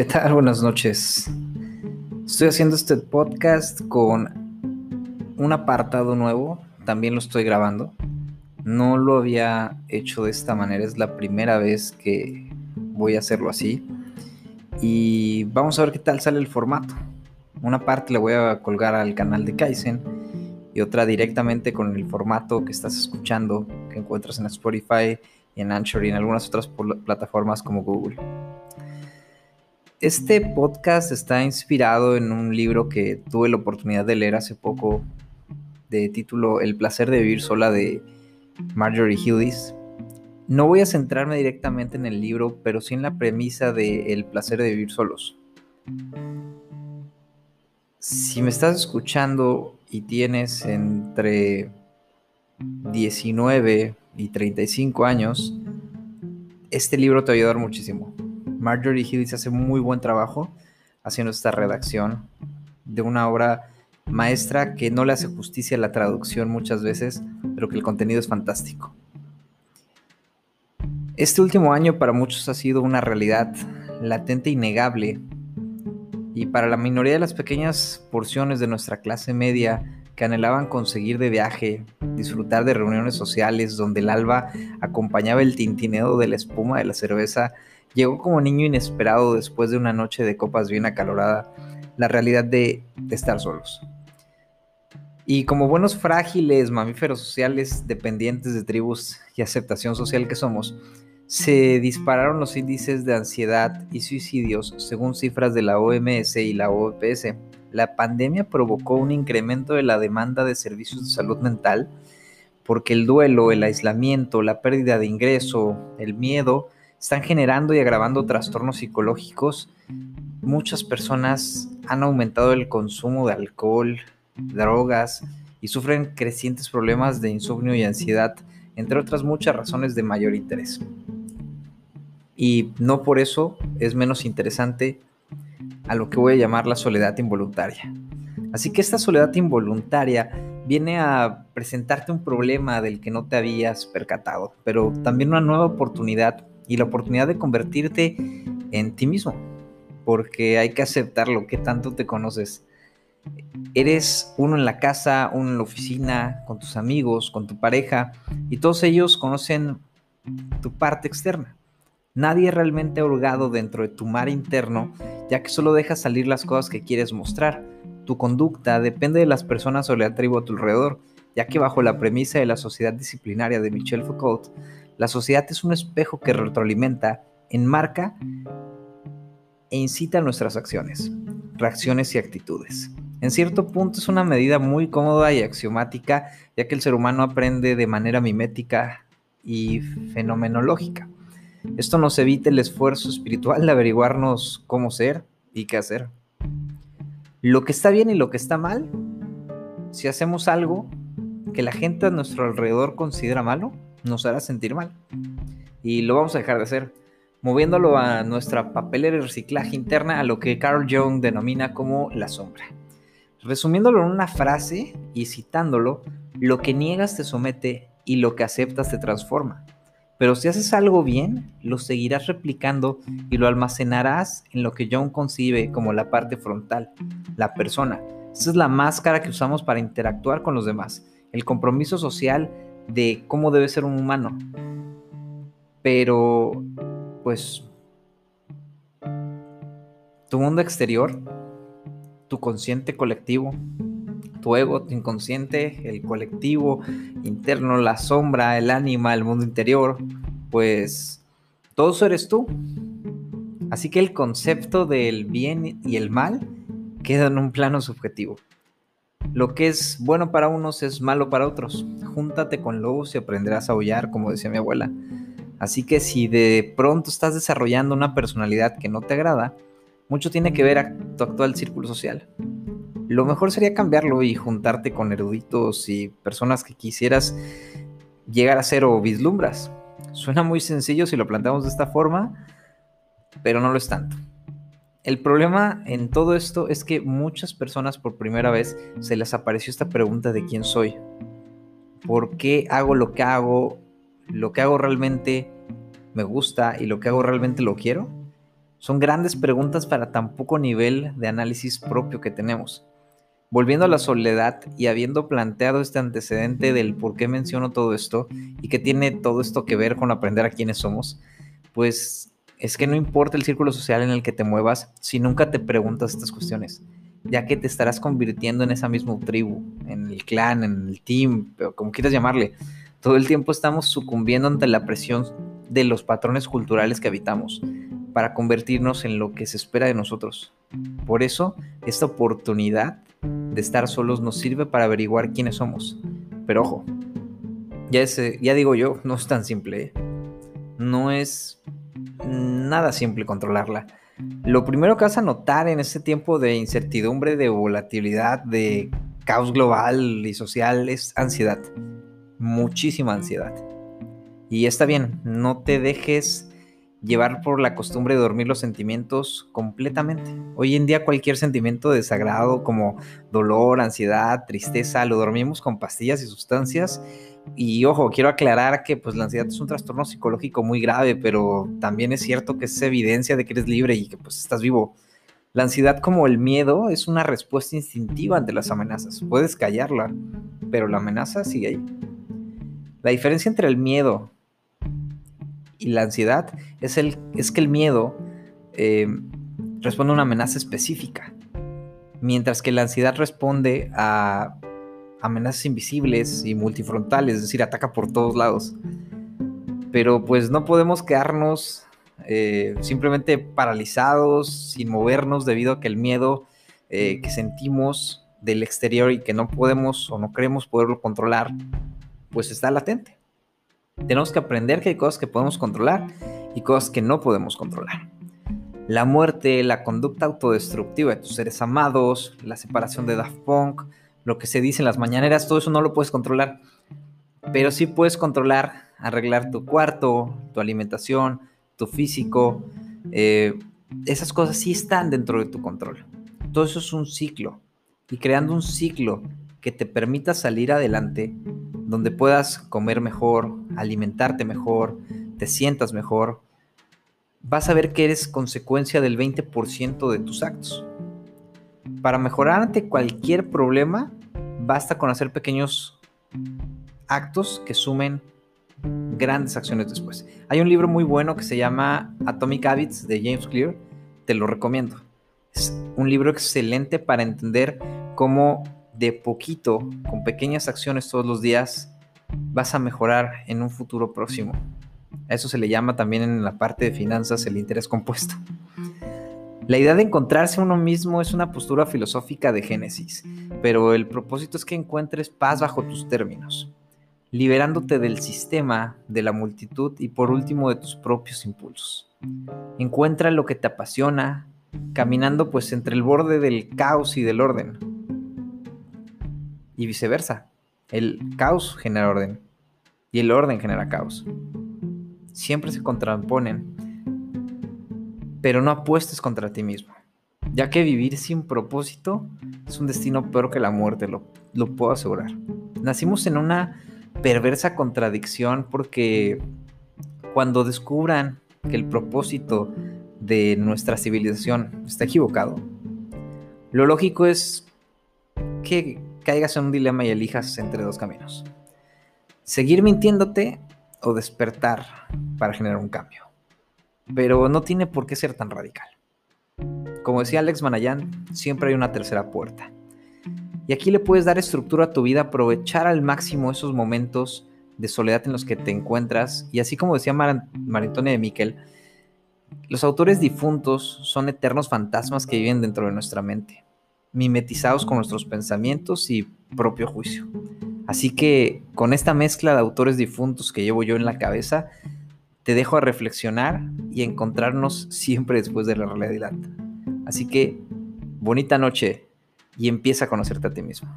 ¿Qué tal? Buenas noches. Estoy haciendo este podcast con un apartado nuevo. También lo estoy grabando. No lo había hecho de esta manera. Es la primera vez que voy a hacerlo así. Y vamos a ver qué tal sale el formato. Una parte la voy a colgar al canal de Kaizen y otra directamente con el formato que estás escuchando, que encuentras en Spotify, en Anchor y en algunas otras plataformas como Google. Este podcast está inspirado en un libro que tuve la oportunidad de leer hace poco de título El placer de vivir sola de Marjorie Hughes. No voy a centrarme directamente en el libro, pero sí en la premisa de El placer de vivir solos. Si me estás escuchando y tienes entre 19 y 35 años, este libro te va a ayudar muchísimo. Marjorie Hillis hace muy buen trabajo haciendo esta redacción de una obra maestra que no le hace justicia a la traducción muchas veces, pero que el contenido es fantástico. Este último año para muchos ha sido una realidad latente e innegable y para la minoría de las pequeñas porciones de nuestra clase media que anhelaban conseguir de viaje, disfrutar de reuniones sociales donde el alba acompañaba el tintineo de la espuma de la cerveza Llegó como niño inesperado después de una noche de copas bien acalorada la realidad de, estar solos. Y como buenos frágiles mamíferos sociales dependientes de tribus y aceptación social que somos, se dispararon los índices de ansiedad y suicidios según cifras de la OMS y la OPS. La pandemia provocó un incremento de la demanda de servicios de salud mental porque el duelo, el aislamiento, la pérdida de ingreso, el miedo, están generando y agravando trastornos psicológicos. Muchas personas han aumentado el consumo de alcohol, drogas y sufren crecientes problemas de insomnio y ansiedad, entre otras muchas razones de mayor interés. Y no por eso es menos interesante a lo que voy a llamar la soledad involuntaria. Así que esta soledad involuntaria viene a presentarte un problema del que no te habías percatado, pero también una nueva oportunidad y la oportunidad de convertirte en ti mismo, porque hay que aceptar lo que tanto te conoces. Eres uno en la casa, uno en la oficina, con tus amigos, con tu pareja, y todos ellos conocen tu parte externa. Nadie realmente ha hurgado dentro de tu mar interno, ya que solo dejas salir las cosas que quieres mostrar. Tu conducta depende de las personas o la tribu a tu alrededor, ya que bajo la premisa de la sociedad disciplinaria de Michel Foucault, la sociedad es un espejo que retroalimenta, enmarca e incita nuestras acciones, reacciones y actitudes. En cierto punto es una medida muy cómoda y axiomática, ya que el ser humano aprende de manera mimética y fenomenológica. Esto nos evita el esfuerzo espiritual de averiguarnos cómo ser y qué hacer. Lo que está bien y lo que está mal, si hacemos algo que la gente a nuestro alrededor considera malo, nos hará sentir mal. Y lo vamos a dejar de hacer, moviéndolo a nuestra papelera de reciclaje interna a lo que Carl Jung denomina como la sombra. Resumiéndolo en una frase y citándolo, lo que niegas te somete y lo que aceptas te transforma. Pero si haces algo bien, lo seguirás replicando y lo almacenarás en lo que Jung concibe como la parte frontal, la persona. Esa es la máscara que usamos para interactuar con los demás. El compromiso social de cómo debe ser un humano. Pero, pues, tu mundo exterior, tu consciente colectivo, tu ego, tu inconsciente, el colectivo interno, la sombra, el ánima, el mundo interior, pues todo eso eres tú. Así que el concepto del bien y el mal queda en un plano subjetivo. Lo que es bueno para unos es malo para otros. Júntate con lobos y aprenderás a aullar, como decía mi abuela. Así que si de pronto estás desarrollando una personalidad que no te agrada, mucho tiene que ver a tu actual círculo social. Lo mejor sería cambiarlo y juntarte con eruditos y personas que quisieras llegar a ser o vislumbras. Suena muy sencillo si lo planteamos de esta forma, pero no lo es tanto. El problema en todo esto es que muchas personas por primera vez se les apareció esta pregunta de quién soy. ¿Por qué hago lo que hago? ¿Lo que hago realmente me gusta y lo que hago realmente lo quiero? Son grandes preguntas para tan poco nivel de análisis propio que tenemos. Volviendo a la soledad y habiendo planteado este antecedente del por qué menciono todo esto y que tiene todo esto que ver con aprender a quiénes somos, pues es que no importa el círculo social en el que te muevas si nunca te preguntas estas cuestiones, ya que te estarás convirtiendo en esa misma tribu, en el clan, en el team, como quieras llamarle. Todo el tiempo estamos sucumbiendo ante la presión de los patrones culturales que habitamos para convertirnos en lo que se espera de nosotros. Por eso, esta oportunidad de estar solos nos sirve para averiguar quiénes somos. Pero ojo, ya, ya digo yo, no es tan simple. ¿eh? No es nada simple controlarla. Lo primero que vas a notar en este tiempo de incertidumbre, de volatilidad, de caos global y social es ansiedad. Muchísima ansiedad. Y está bien, no te dejes llevar por la costumbre de dormir los sentimientos completamente. Hoy en día cualquier sentimiento de desagrado como dolor, ansiedad, tristeza, lo dormimos con pastillas y sustancias. Y ojo, quiero aclarar que pues la ansiedad es un trastorno psicológico muy grave, pero también es cierto que es evidencia de que eres libre y que pues estás vivo. La ansiedad como el miedo es una respuesta instintiva ante las amenazas. Puedes callarla, pero la amenaza sigue ahí. La diferencia entre el miedo y la ansiedad es, el, es que el miedo eh, responde a una amenaza específica, mientras que la ansiedad responde a amenazas invisibles y multifrontales, es decir, ataca por todos lados. Pero pues no podemos quedarnos eh, simplemente paralizados, sin movernos, debido a que el miedo eh, que sentimos del exterior y que no podemos o no queremos poderlo controlar, pues está latente. Tenemos que aprender que hay cosas que podemos controlar y cosas que no podemos controlar. La muerte, la conducta autodestructiva de tus seres amados, la separación de Daft Punk, lo que se dice en las mañaneras, todo eso no lo puedes controlar. Pero sí puedes controlar, arreglar tu cuarto, tu alimentación, tu físico. Eh, esas cosas sí están dentro de tu control. Todo eso es un ciclo. Y creando un ciclo que te permita salir adelante, donde puedas comer mejor, alimentarte mejor, te sientas mejor, vas a ver que eres consecuencia del 20% de tus actos. Para mejorar ante cualquier problema, basta con hacer pequeños actos que sumen grandes acciones después. Hay un libro muy bueno que se llama Atomic Habits de James Clear, te lo recomiendo. Es un libro excelente para entender cómo de poquito, con pequeñas acciones todos los días, vas a mejorar en un futuro próximo. A eso se le llama también en la parte de finanzas el interés compuesto. La idea de encontrarse uno mismo es una postura filosófica de Génesis, pero el propósito es que encuentres paz bajo tus términos, liberándote del sistema, de la multitud y por último de tus propios impulsos. Encuentra lo que te apasiona, caminando pues entre el borde del caos y del orden, y viceversa. El caos genera orden y el orden genera caos. Siempre se contraponen, pero no apuestes contra ti mismo, ya que vivir sin propósito es un destino peor que la muerte, lo, lo puedo asegurar. Nacimos en una perversa contradicción porque cuando descubran que el propósito de nuestra civilización está equivocado, lo lógico es que caigas en un dilema y elijas entre dos caminos. Seguir mintiéndote o despertar para generar un cambio. Pero no tiene por qué ser tan radical. Como decía Alex Manayan, siempre hay una tercera puerta. Y aquí le puedes dar estructura a tu vida, aprovechar al máximo esos momentos de soledad en los que te encuentras. Y así como decía Mar de Miquel, los autores difuntos son eternos fantasmas que viven dentro de nuestra mente mimetizados con nuestros pensamientos y propio juicio. Así que con esta mezcla de autores difuntos que llevo yo en la cabeza, te dejo a reflexionar y encontrarnos siempre después de la realidad. Así que bonita noche y empieza a conocerte a ti mismo.